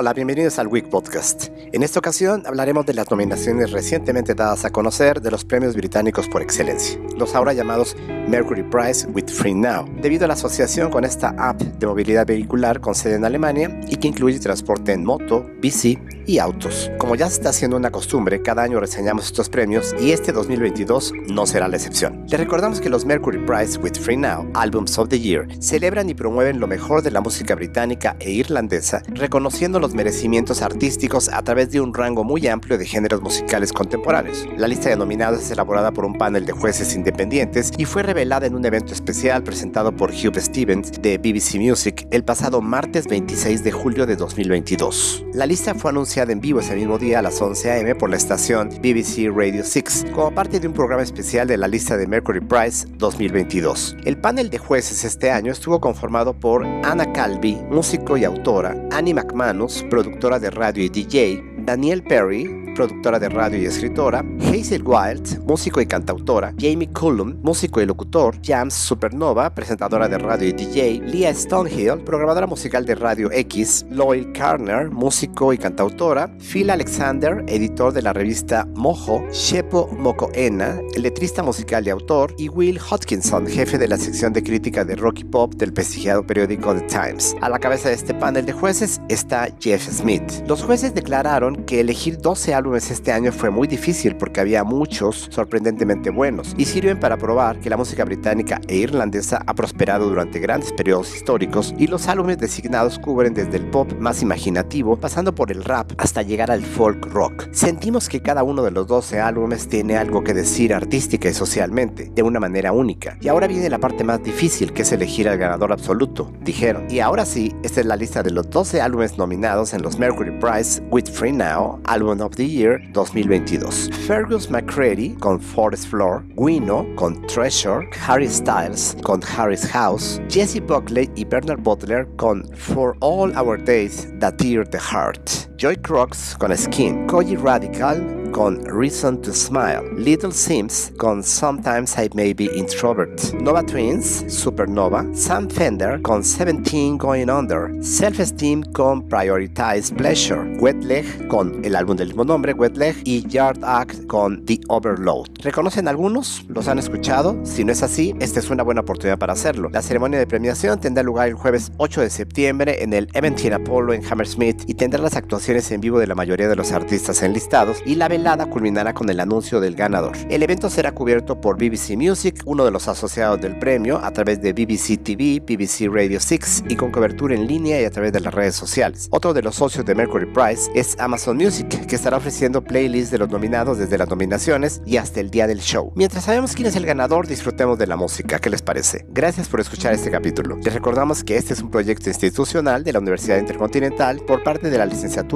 Hola, bienvenidos al Week Podcast. En esta ocasión hablaremos de las nominaciones recientemente dadas a conocer de los premios británicos por excelencia, los ahora llamados Mercury Prize with Free Now, debido a la asociación con esta app de movilidad vehicular con sede en Alemania y que incluye transporte en moto, bici y autos. Como ya se está haciendo una costumbre, cada año reseñamos estos premios y este 2022 no será la excepción. Les recordamos que los Mercury Prize with Free Now, Albums of the Year, celebran y promueven lo mejor de la música británica e irlandesa, reconociendo los merecimientos artísticos a través de un rango muy amplio de géneros musicales contemporáneos. La lista de nominados es elaborada por un panel de jueces independientes y fue revelada en un evento especial presentado por Hugh Stevens de BBC Music el pasado martes 26 de julio de 2022. La lista fue anunciada en vivo ese mismo día a las 11 am por la estación BBC Radio 6 como parte de un programa especial de la lista de Mercury Prize 2022. El panel de jueces este año estuvo conformado por Anna Calvi, músico y autora, Annie McManus, productora de radio y DJ, Danielle Perry, productora de radio y escritora, Hazel Wild, músico y cantautora, Jamie Cullum, músico y locutor, Jams Supernova, presentadora de radio y DJ, Leah Stonehill, programadora musical de Radio X, Lloyd Carner, músico y cantautora, Phil Alexander, editor de la revista Mojo, Shepo Mokoena, letrista musical y autor, y Will Hodgkinson, jefe de la sección de crítica de rock y pop del prestigiado periódico The Times. A la cabeza de este panel de jueces está Jeff Smith. Los jueces declararon que elegir 12 álbumes este año fue muy difícil porque había muchos sorprendentemente buenos y sirven para probar que la música británica e irlandesa ha prosperado durante grandes periodos históricos y los álbumes designados cubren desde el pop más imaginativo pasando por el rap hasta llegar al folk rock. Sentimos que cada uno de los 12 álbumes tiene algo que decir artística y socialmente, de una manera única. Y ahora viene la parte más difícil que es elegir al ganador absoluto, dijeron. Y ahora sí, esta es la lista de los 12 álbumes nominados en los Mercury Prize with Free Now, Album of the Year 2022. Fergus McCready con Forest Floor, Guino con Treasure, Harry Styles con Harry's House, Jesse Buckley y Bernard Butler con For All Our Days That Tear the Heart. Joy Crocs con Skin, Koji Radical con Reason to Smile, Little Sims con Sometimes I May Be Introvert, Nova Twins, Supernova, Sam Fender con 17 Going Under, Self Esteem con Prioritize Pleasure, Wet Leg con el álbum del mismo nombre, Wet Leg, y Yard Act con The Overload. ¿Reconocen algunos? ¿Los han escuchado? Si no es así, esta es una buena oportunidad para hacerlo. La ceremonia de premiación tendrá lugar el jueves 8 de septiembre en el MTN Apollo en Hammersmith y tendrá las actuaciones en vivo de la mayoría de los artistas enlistados y la velada culminará con el anuncio del ganador. El evento será cubierto por BBC Music, uno de los asociados del premio, a través de BBC TV, BBC Radio 6 y con cobertura en línea y a través de las redes sociales. Otro de los socios de Mercury Prize es Amazon Music, que estará ofreciendo playlists de los nominados desde las nominaciones y hasta el día del show. Mientras sabemos quién es el ganador, disfrutemos de la música. ¿Qué les parece? Gracias por escuchar este capítulo. Les recordamos que este es un proyecto institucional de la Universidad Intercontinental por parte de la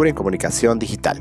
en Comunicación Digital.